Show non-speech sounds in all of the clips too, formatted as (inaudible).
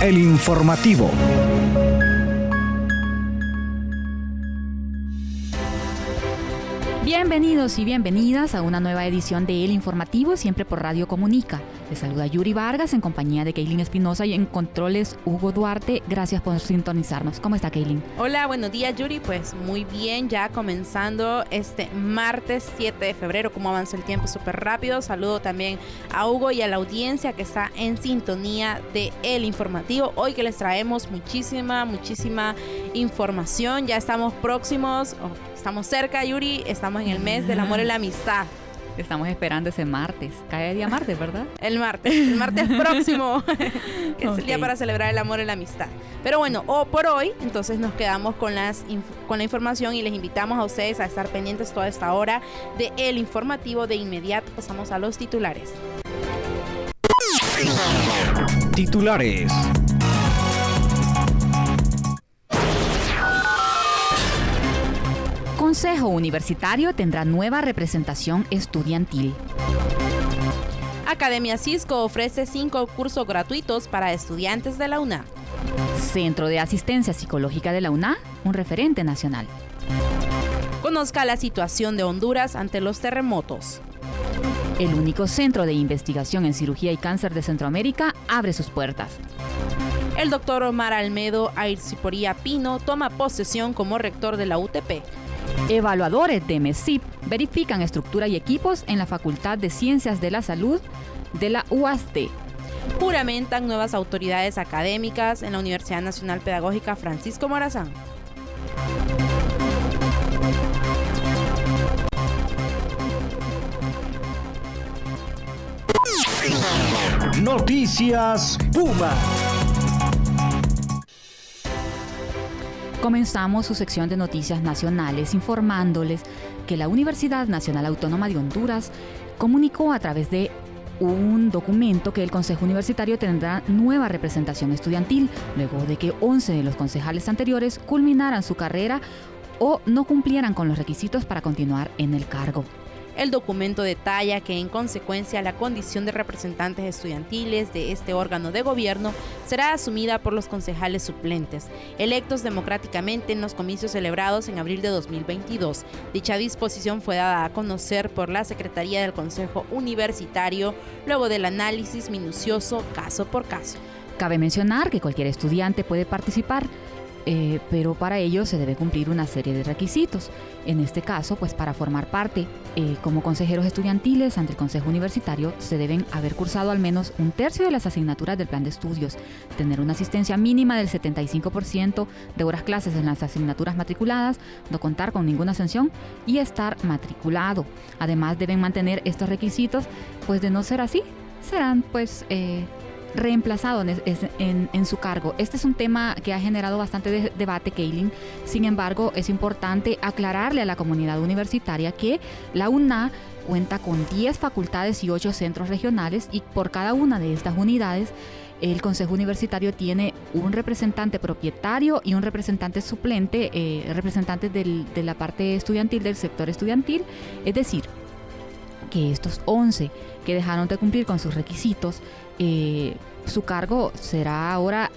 El informativo. Bienvenidos y bienvenidas a una nueva edición de El Informativo, siempre por Radio Comunica. Les saluda Yuri Vargas en compañía de Kaylin Espinosa y en controles Hugo Duarte. Gracias por sintonizarnos. ¿Cómo está Kaylin? Hola, buenos días Yuri. Pues muy bien, ya comenzando este martes 7 de febrero. Como avanza el tiempo súper rápido. Saludo también a Hugo y a la audiencia que está en sintonía de El Informativo. Hoy que les traemos muchísima, muchísima información. Ya estamos próximos, estamos cerca Yuri, estamos en el mes del amor y la amistad. Estamos esperando ese martes. Cae día martes, ¿verdad? (laughs) El martes, el martes (laughs) próximo, (laughs) que es el día para celebrar el amor y la amistad. Pero bueno, o por hoy, entonces nos quedamos con, las con la información y les invitamos a ustedes a estar pendientes toda esta hora de El Informativo. De inmediato pasamos a los titulares. Titulares. Consejo Universitario tendrá nueva representación estudiantil. Academia Cisco ofrece cinco cursos gratuitos para estudiantes de la UNA. Centro de Asistencia Psicológica de la UNA, un referente nacional. Conozca la situación de Honduras ante los terremotos. El único centro de investigación en cirugía y cáncer de Centroamérica abre sus puertas. El doctor Omar Almedo Airciporía Pino toma posesión como rector de la UTP. Evaluadores de MESIP verifican estructura y equipos en la Facultad de Ciencias de la Salud de la UAST. Juramentan nuevas autoridades académicas en la Universidad Nacional Pedagógica Francisco Morazán. Noticias Puma. Comenzamos su sección de noticias nacionales informándoles que la Universidad Nacional Autónoma de Honduras comunicó a través de un documento que el Consejo Universitario tendrá nueva representación estudiantil, luego de que 11 de los concejales anteriores culminaran su carrera o no cumplieran con los requisitos para continuar en el cargo. El documento detalla que en consecuencia la condición de representantes estudiantiles de este órgano de gobierno será asumida por los concejales suplentes, electos democráticamente en los comicios celebrados en abril de 2022. Dicha disposición fue dada a conocer por la Secretaría del Consejo Universitario luego del análisis minucioso caso por caso. Cabe mencionar que cualquier estudiante puede participar eh, pero para ello se debe cumplir una serie de requisitos. En este caso, pues para formar parte eh, como consejeros estudiantiles ante el Consejo Universitario se deben haber cursado al menos un tercio de las asignaturas del plan de estudios, tener una asistencia mínima del 75% de horas clases en las asignaturas matriculadas, no contar con ninguna ascensión y estar matriculado. Además deben mantener estos requisitos, pues de no ser así, serán pues... Eh, reemplazado en, su cargo. Este es un tema que ha generado bastante debate, Kaylin. Sin embargo, es importante aclararle a la comunidad universitaria que la UNA cuenta con 10 facultades y 8 centros regionales y por cada una de estas unidades el Consejo Universitario tiene un representante propietario y un representante suplente, eh, representantes de la parte estudiantil, del sector estudiantil. Es decir, que estos 11 que dejaron de cumplir con sus requisitos eh, su cargo será ahora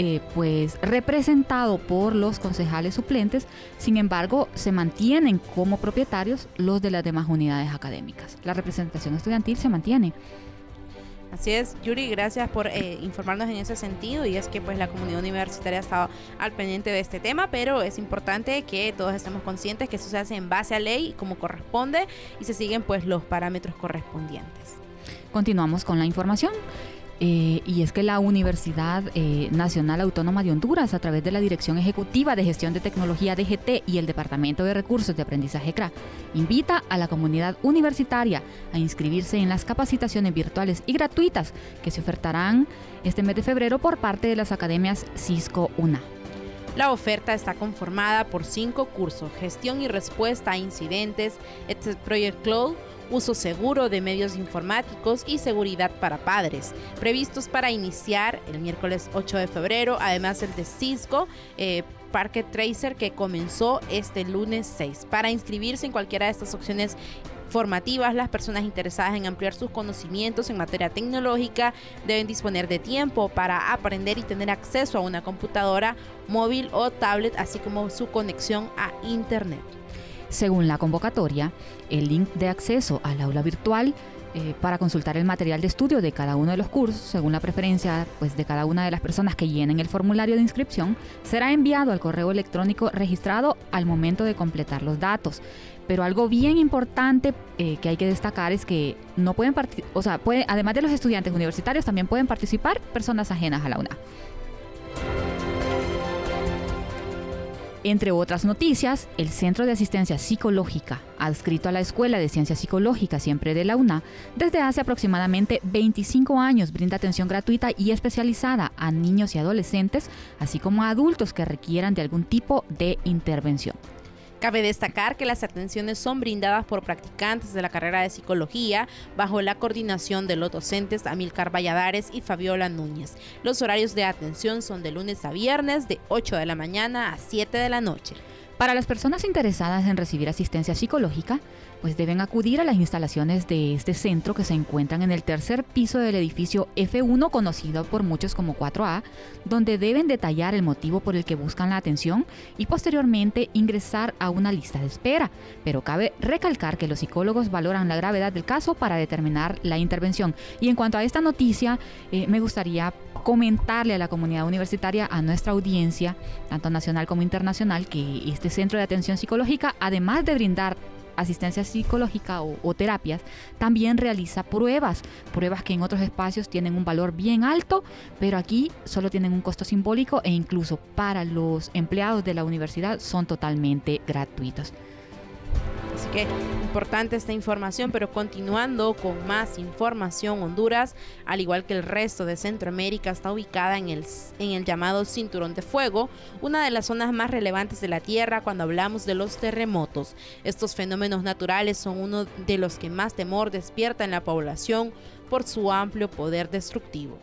eh, pues representado por los concejales suplentes, sin embargo se mantienen como propietarios los de las demás unidades académicas. La representación estudiantil se mantiene. Así es, Yuri, gracias por eh, informarnos en ese sentido y es que pues la comunidad universitaria ha estado al pendiente de este tema, pero es importante que todos estemos conscientes que eso se hace en base a ley como corresponde y se siguen pues los parámetros correspondientes. Continuamos con la información. Eh, y es que la Universidad eh, Nacional Autónoma de Honduras, a través de la Dirección Ejecutiva de Gestión de Tecnología DGT y el Departamento de Recursos de Aprendizaje CRA, invita a la comunidad universitaria a inscribirse en las capacitaciones virtuales y gratuitas que se ofertarán este mes de febrero por parte de las academias Cisco UNA. La oferta está conformada por cinco cursos, gestión y respuesta a incidentes, Project Cloud, uso seguro de medios informáticos y seguridad para padres, previstos para iniciar el miércoles 8 de febrero, además el de Cisco. Eh, Parque Tracer que comenzó este lunes 6. Para inscribirse en cualquiera de estas opciones formativas, las personas interesadas en ampliar sus conocimientos en materia tecnológica deben disponer de tiempo para aprender y tener acceso a una computadora móvil o tablet, así como su conexión a Internet. Según la convocatoria, el link de acceso al aula virtual eh, para consultar el material de estudio de cada uno de los cursos, según la preferencia pues, de cada una de las personas que llenen el formulario de inscripción, será enviado al correo electrónico registrado al momento de completar los datos. Pero algo bien importante eh, que hay que destacar es que no pueden, o sea, además de los estudiantes universitarios, también pueden participar personas ajenas a la UNA. Entre otras noticias, el Centro de Asistencia Psicológica, adscrito a la Escuela de Ciencias Psicológicas siempre de la UNA, desde hace aproximadamente 25 años brinda atención gratuita y especializada a niños y adolescentes, así como a adultos que requieran de algún tipo de intervención. Cabe destacar que las atenciones son brindadas por practicantes de la carrera de psicología bajo la coordinación de los docentes Amilcar Valladares y Fabiola Núñez. Los horarios de atención son de lunes a viernes de 8 de la mañana a 7 de la noche. Para las personas interesadas en recibir asistencia psicológica, pues deben acudir a las instalaciones de este centro que se encuentran en el tercer piso del edificio F1 conocido por muchos como 4A, donde deben detallar el motivo por el que buscan la atención y posteriormente ingresar a una lista de espera. Pero cabe recalcar que los psicólogos valoran la gravedad del caso para determinar la intervención. Y en cuanto a esta noticia, eh, me gustaría comentarle a la comunidad universitaria, a nuestra audiencia, tanto nacional como internacional, que este centro de atención psicológica, además de brindar asistencia psicológica o, terapias, también realiza pruebas, pruebas que en otros espacios tienen un valor bien alto, pero aquí solo tienen un costo simbólico e incluso para los empleados de la universidad son totalmente gratuitos. Así que importante esta información, pero continuando con más información, Honduras, al igual que el resto de Centroamérica, está ubicada en el, en el llamado Cinturón de Fuego, una de las zonas más relevantes de la Tierra cuando hablamos de los terremotos. Estos fenómenos naturales son uno de los que más temor despierta en la población por su amplio poder destructivo.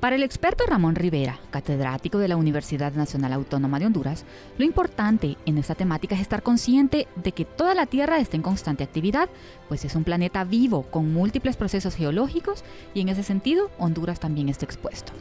Para el experto Ramón Rivera, catedrático de la Universidad Nacional Autónoma de Honduras, lo importante en esta temática es estar consciente de que toda la Tierra está en constante actividad, pues es un planeta vivo con múltiples procesos geológicos y en ese sentido Honduras también está expuesto.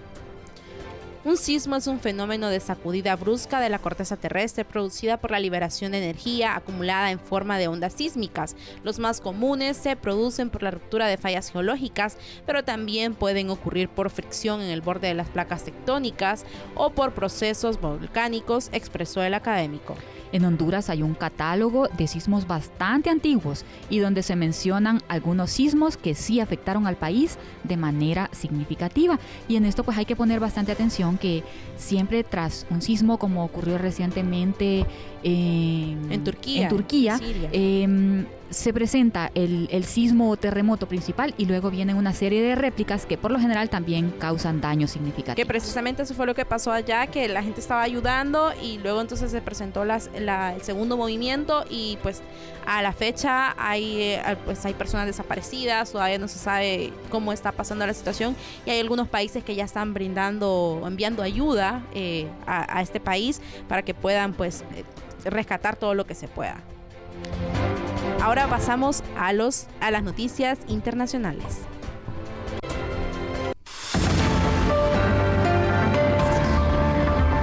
Un sismo es un fenómeno de sacudida brusca de la corteza terrestre producida por la liberación de energía acumulada en forma de ondas sísmicas. Los más comunes se producen por la ruptura de fallas geológicas, pero también pueden ocurrir por fricción en el borde de las placas tectónicas o por procesos volcánicos, expresó el académico. En Honduras hay un catálogo de sismos bastante antiguos y donde se mencionan algunos sismos que sí afectaron al país de manera significativa. Y en esto pues hay que poner bastante atención que siempre tras un sismo como ocurrió recientemente en Turquía, Turquía em, se presenta el, sismo o terremoto principal y luego vienen una serie de réplicas que por lo general también causan daños significativos. Que precisamente eso fue lo que pasó allá, que la gente estaba ayudando y luego entonces se presentó las, el segundo movimiento y pues a la fecha hay, eh, pues hay personas desaparecidas, todavía no se sabe cómo está pasando la situación y hay algunos países que ya están brindando, enviando ayuda eh, a, a, este país para que puedan pues eh, rescatar todo lo que se pueda. Ahora pasamos a, los, a las noticias internacionales.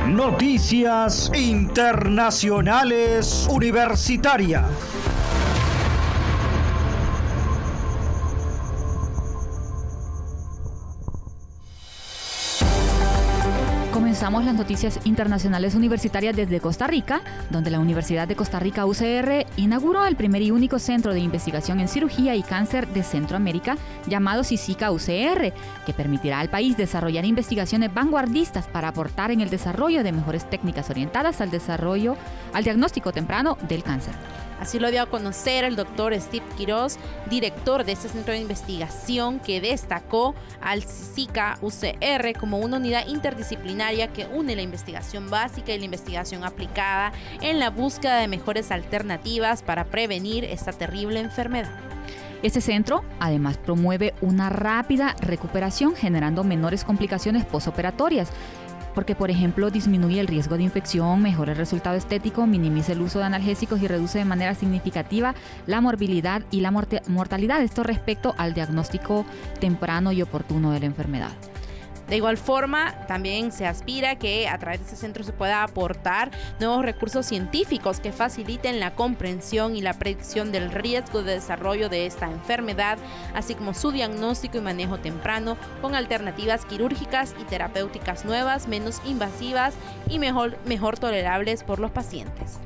Noticias Internacionales Universitarias. Las noticias internacionales universitarias desde Costa Rica, donde la Universidad de Costa Rica UCR inauguró el primer y único centro de investigación en cirugía y cáncer de Centroamérica llamado CICICA UCR, que permitirá al país desarrollar investigaciones vanguardistas para aportar en el desarrollo de mejores técnicas orientadas al desarrollo, al diagnóstico temprano del cáncer. Así lo dio a conocer el doctor Steve Quiroz, director de este centro de investigación que destacó al CICA UCR como una unidad interdisciplinaria que une la investigación básica y la investigación aplicada en la búsqueda de mejores alternativas para prevenir esta terrible enfermedad. Este centro además promueve una rápida recuperación generando menores complicaciones postoperatorias porque por ejemplo disminuye el riesgo de infección, mejora el resultado estético, minimiza el uso de analgésicos y reduce de manera significativa la morbilidad y la mortalidad. Esto respecto al diagnóstico temprano y oportuno de la enfermedad. De igual forma, también se aspira que a través de ese centro se pueda aportar nuevos recursos científicos que faciliten la comprensión y la predicción del riesgo de desarrollo de esta enfermedad, así como su diagnóstico y manejo temprano con alternativas quirúrgicas y terapéuticas nuevas, menos invasivas y mejor, mejor tolerables por los pacientes.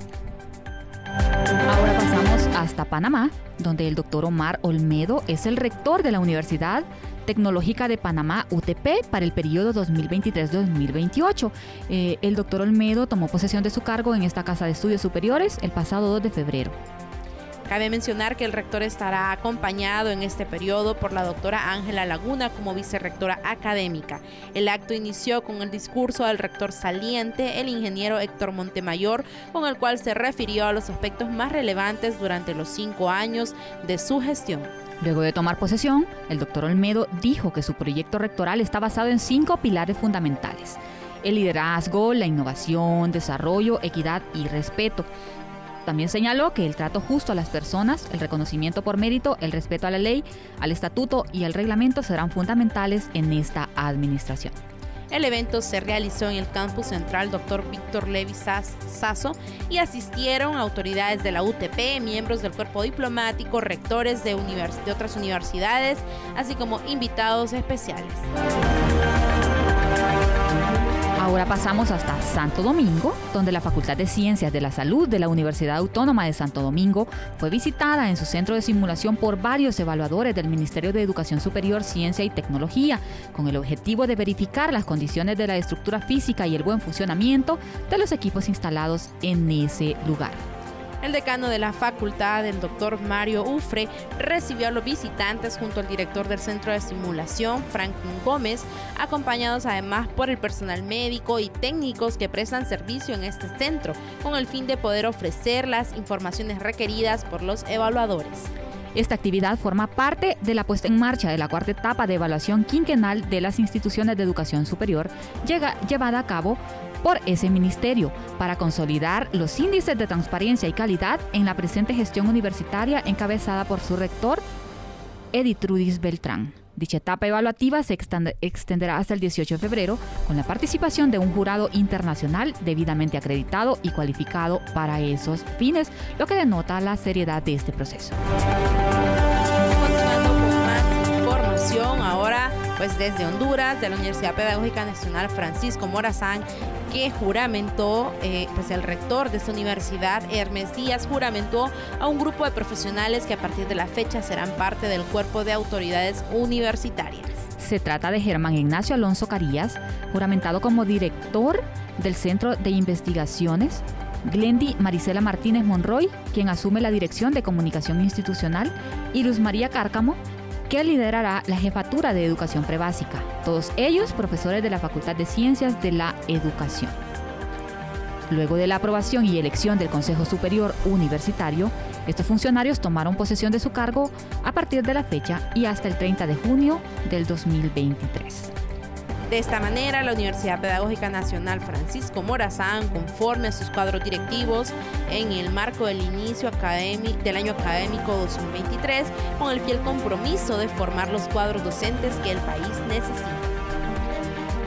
Ahora pasamos hasta Panamá, donde el doctor Omar Olmedo es el rector de la Universidad Tecnológica de Panamá, UTP, para el periodo 2023-2028. Eh, el doctor Olmedo tomó posesión de su cargo en esta Casa de Estudios Superiores el pasado 2 de febrero. Cabe mencionar que el rector estará acompañado en este periodo por la doctora Ángela Laguna como vicerrectora académica. El acto inició con el discurso del rector saliente, el ingeniero Héctor Montemayor, con el cual se refirió a los aspectos más relevantes durante los cinco años de su gestión. Luego de tomar posesión, el doctor Olmedo dijo que su proyecto rectoral está basado en cinco pilares fundamentales. El liderazgo, la innovación, desarrollo, equidad y respeto. También señaló que el trato justo a las personas, el reconocimiento por mérito, el respeto a la ley, al estatuto y al reglamento serán fundamentales en esta administración. El evento se realizó en el campus central Dr. Víctor Levi Sasso y asistieron autoridades de la UTP, miembros del cuerpo diplomático, rectores de, de otras universidades, así como invitados especiales. Ahora pasamos hasta Santo Domingo, donde la Facultad de Ciencias de la Salud de la Universidad Autónoma de Santo Domingo fue visitada en su centro de simulación por varios evaluadores del Ministerio de Educación Superior, Ciencia y Tecnología, con el objetivo de verificar las condiciones de la estructura física y el buen funcionamiento de los equipos instalados en ese lugar. El decano de la facultad, el doctor Mario Ufre, recibió a los visitantes junto al director del centro de simulación, Franklin Gómez, acompañados además por el personal médico y técnicos que prestan servicio en este centro, con el fin de poder ofrecer las informaciones requeridas por los evaluadores. Esta actividad forma parte de la puesta en marcha de la cuarta etapa de evaluación quinquenal de las instituciones de educación superior, llevada a cabo por ese ministerio para consolidar los índices de transparencia y calidad en la presente gestión universitaria encabezada por su rector, Editrudis Beltrán. Dicha etapa evaluativa se extenderá hasta el 18 de febrero con la participación de un jurado internacional debidamente acreditado y cualificado para esos fines, lo que denota la seriedad de este proceso. Continuando con más información, ahora pues desde Honduras, de la Universidad Pedagógica Nacional Francisco Morazán, que juramentó, eh, pues el rector de esta universidad, Hermes Díaz, juramentó a un grupo de profesionales que a partir de la fecha serán parte del cuerpo de autoridades universitarias. Se trata de Germán Ignacio Alonso Carías, juramentado como director del Centro de Investigaciones Glendy Marisela Martínez Monroy, quien asume la dirección de comunicación institucional, y Luz María Cárcamo, que liderará la jefatura de educación prebásica, todos ellos profesores de la Facultad de Ciencias de la Educación. Luego de la aprobación y elección del Consejo Superior Universitario, estos funcionarios tomaron posesión de su cargo a partir de la fecha y hasta el 30 de junio del 2023. De esta manera, la Universidad Pedagógica Nacional Francisco Morazán, conforme a sus cuadros directivos en el marco del inicio del año académico 2023, con el fiel compromiso de formar los cuadros docentes que el país necesita.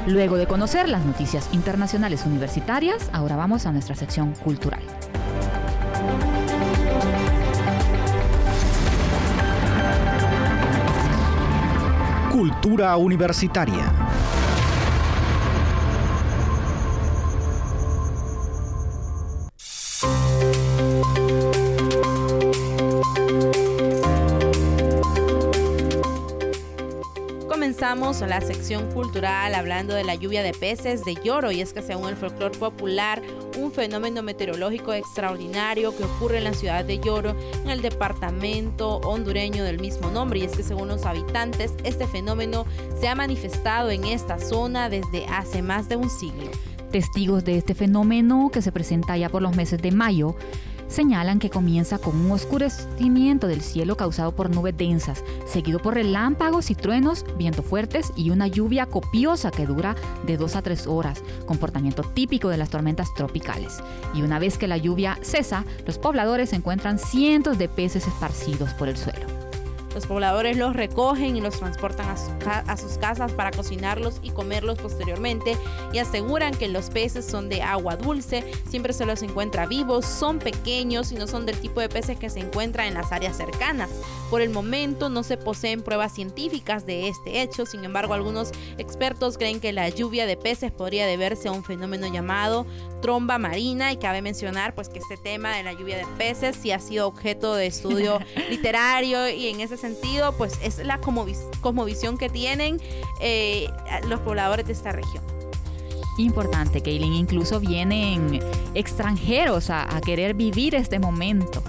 Luego de conocer las noticias internacionales universitarias, ahora vamos a nuestra sección cultural. Cultura universitaria. La sección cultural hablando de la lluvia de peces de lloro y es que según el folclore popular, un fenómeno meteorológico extraordinario que ocurre en la ciudad de Lloro, en el departamento hondureño del mismo nombre y es que según los habitantes, este fenómeno se ha manifestado en esta zona desde hace más de un siglo. Testigos de este fenómeno que se presenta ya por los meses de mayo señalan que comienza con un oscurecimiento del cielo causado por nubes densas, seguido por relámpagos y truenos, vientos fuertes y una lluvia copiosa que dura de 2 a 3 horas, comportamiento típico de las tormentas tropicales. Y una vez que la lluvia cesa, los pobladores encuentran cientos de peces esparcidos por el suelo. Los pobladores los recogen y los transportan a, sus casas para cocinarlos y comerlos posteriormente y aseguran que los peces son de agua dulce, siempre se los encuentra vivos, son pequeños y no son del tipo de peces que se encuentran en las áreas cercanas. Por el momento no se poseen pruebas científicas de este hecho, sin embargo algunos expertos creen que la lluvia de peces podría deberse a un fenómeno llamado tromba marina y cabe mencionar pues que este tema de la lluvia de peces sí ha sido objeto de estudio (laughs) literario y en ese sentido pues es la cosmovisión que tienen eh, los pobladores de esta región. Importante, Kaylin, incluso vienen extranjeros a, querer vivir este momento.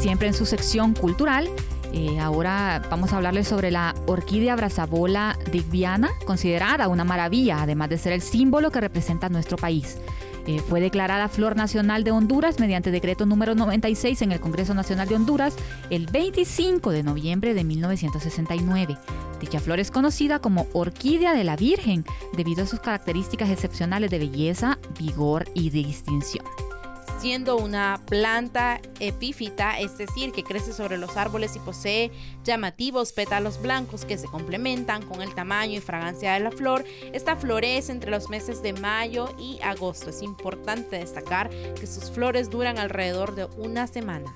Siempre en su sección cultural, eh, ahora vamos a hablarles sobre la orquídea brazabola digviana, considerada una maravilla, además de ser el símbolo que representa nuestro país. Fue declarada Flor Nacional de Honduras mediante decreto número 96 en el Congreso Nacional de Honduras el 25 de noviembre de 1969. Dicha flor es conocida como Orquídea de la Virgen debido a sus características excepcionales de belleza, vigor y distinción siendo una planta epífita, es decir, que crece sobre los árboles y posee llamativos pétalos blancos que se complementan con el tamaño y fragancia de la flor. Esta florece entre los meses de mayo y agosto. Es importante destacar que sus flores duran alrededor de una semana.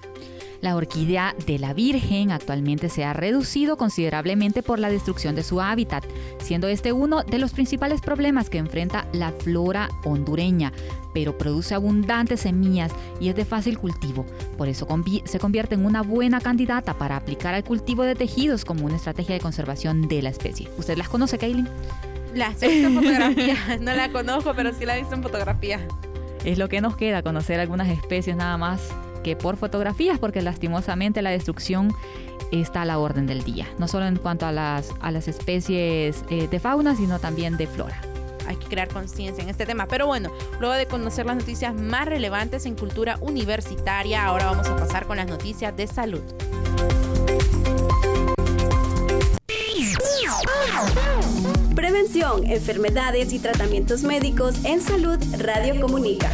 La orquídea de la Virgen actualmente se ha reducido considerablemente por la destrucción de su hábitat, siendo este uno de los principales problemas que enfrenta la flora hondureña, pero produce abundantes semillas y es de fácil cultivo. Por eso se convierte en una buena candidata para aplicar al cultivo de tejidos como una estrategia de conservación de la especie. ¿Usted las conoce, Kaylin? Las he visto en fotografía. (laughs) No la conozco, pero sí la he visto en fotografía. Es lo que nos queda, conocer algunas especies nada más que por fotografías, porque lastimosamente la destrucción está a la orden del día, no solo en cuanto a las, a las especies eh, de fauna, sino también de flora. Hay que crear conciencia en este tema. Pero bueno, luego de conocer las noticias más relevantes en cultura universitaria, ahora vamos a pasar con las noticias de salud. Prevención, enfermedades y tratamientos médicos en salud Radio Comunica.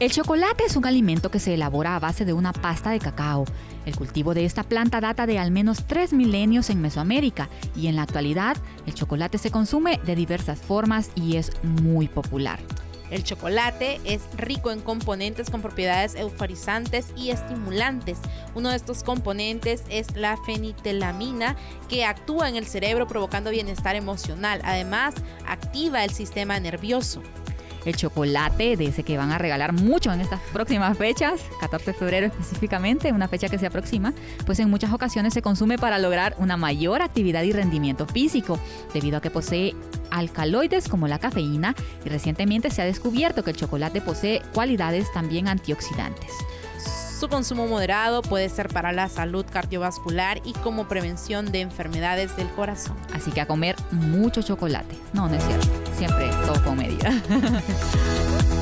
El chocolate es un alimento que se elabora a base de una pasta de cacao. El cultivo de esta planta data de al menos tres milenios en Mesoamérica y en la actualidad el chocolate se consume de diversas formas y es muy popular. El chocolate es rico en componentes con propiedades euforizantes y estimulantes. Uno de estos componentes es la fenitelamina que actúa en el cerebro provocando bienestar emocional. Además, activa el sistema nervioso el chocolate, de ese que van a regalar mucho en estas próximas fechas, 14 de febrero específicamente, una fecha que se aproxima, pues en muchas ocasiones se consume para lograr una mayor actividad y rendimiento físico, debido a que posee alcaloides como la cafeína y recientemente se ha descubierto que el chocolate posee cualidades también antioxidantes. Su consumo moderado puede ser para la salud cardiovascular y como prevención de enfermedades del corazón. Así que a comer mucho chocolate. No, no es cierto. Siempre todo con medida. (laughs)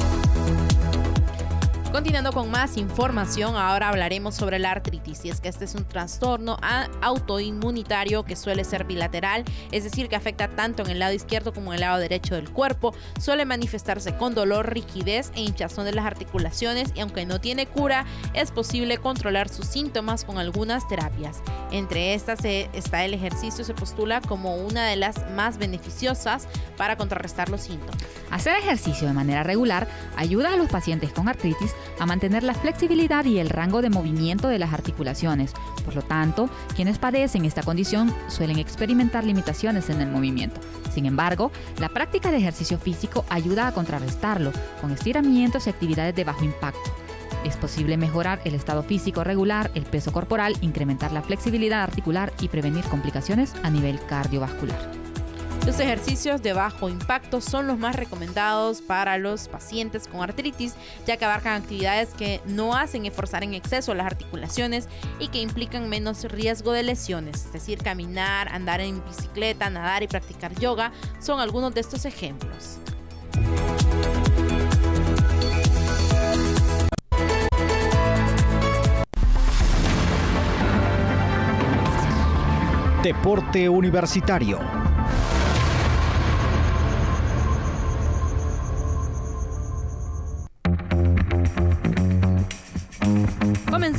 Continuando con más información, ahora hablaremos sobre la artritis. Y es que este es un trastorno autoinmunitario que suele ser bilateral, es decir, que afecta tanto en el lado izquierdo como en el lado derecho del cuerpo. Suele manifestarse con dolor, rigidez e hinchazón de las articulaciones y aunque no tiene cura, es posible controlar sus síntomas con algunas terapias. Entre estas está el ejercicio, se postula como una de las más beneficiosas para contrarrestar los síntomas. Hacer ejercicio de manera regular ayuda a los pacientes con artritis a mantener la flexibilidad y el rango de movimiento de las articulaciones. Por lo tanto, quienes padecen esta condición suelen experimentar limitaciones en el movimiento. Sin embargo, la práctica de ejercicio físico ayuda a contrarrestarlo con estiramientos y actividades de bajo impacto. Es posible mejorar el estado físico regular, el peso corporal, incrementar la flexibilidad articular y prevenir complicaciones a nivel cardiovascular. Los ejercicios de bajo impacto son los más recomendados para los pacientes con artritis, ya que abarcan actividades que no hacen esforzar en exceso las articulaciones y que implican menos riesgo de lesiones, es decir, caminar, andar en bicicleta, nadar y practicar yoga son algunos de estos ejemplos. Deporte Universitario.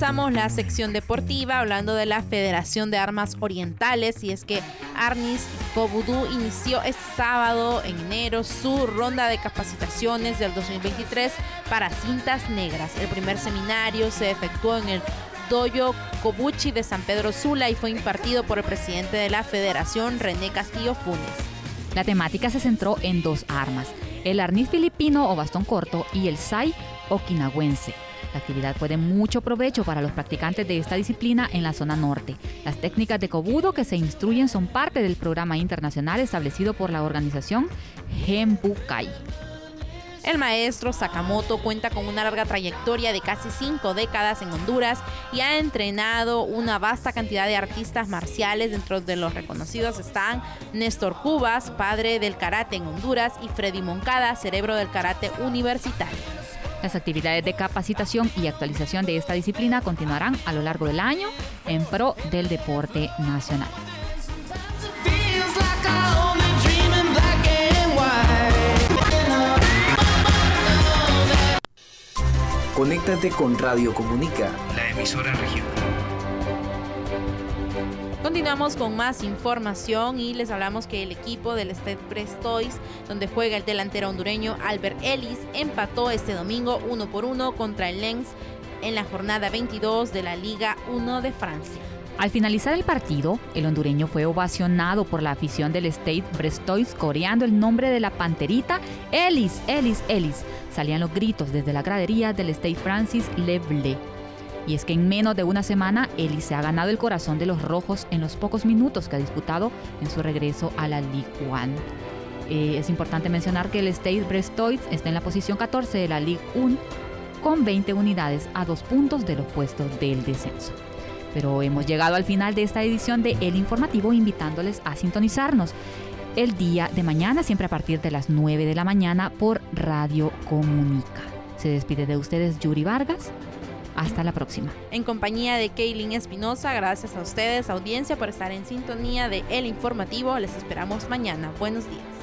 La sección deportiva hablando de la Federación de Armas Orientales y es que Arnis Kobudú inició este sábado en enero su ronda de capacitaciones del 2023 para cintas negras. El primer seminario se efectuó en el Doyo Kobuchi de San Pedro Sula y fue impartido por el presidente de la federación, René Castillo Funes. La temática se centró en dos armas, el arniz filipino o bastón corto y el sai okinawense. La actividad fue de mucho provecho para los practicantes de esta disciplina en la zona norte. Las técnicas de kobudo que se instruyen son parte del programa internacional establecido por la organización Genbukai. El maestro Sakamoto cuenta con una larga trayectoria de casi cinco décadas en Honduras y ha entrenado una vasta cantidad de artistas marciales. Dentro de los reconocidos están Néstor Cubas, padre del karate en Honduras, y Freddy Moncada, cerebro del karate universitario. Las actividades de capacitación y actualización de esta disciplina continuarán a lo largo del año en pro del deporte nacional. Conéctate con Radio Comunica, la emisora regional. Continuamos con más información y les hablamos que el equipo del Stade Brestois, donde juega el delantero hondureño Albert Ellis, empató este domingo uno por uno contra el Lens en la jornada 22 de la Liga 1 de Francia. Al finalizar el partido, el hondureño fue ovacionado por la afición del Stade Brestois coreando el nombre de la panterita Ellis, Ellis, Ellis salían los gritos desde la gradería del State Francis Leble. Y es que en menos de una semana, Eli se ha ganado el corazón de los rojos en los pocos minutos que ha disputado en su regreso a la Ligue 1. Eh, es importante mencionar que el State Brestois está en la posición 14 de la Ligue 1 con 20 unidades a dos puntos de los puestos del descenso. Pero hemos llegado al final de esta edición de El Informativo invitándoles a sintonizarnos el día de mañana, siempre a partir de las 9 de la mañana por Radio Comunica. Se despide de ustedes Yuri Vargas. Hasta la próxima. En compañía de Kaylin Espinosa, gracias a ustedes, audiencia, por estar en sintonía de El Informativo. Les esperamos mañana. Buenos días.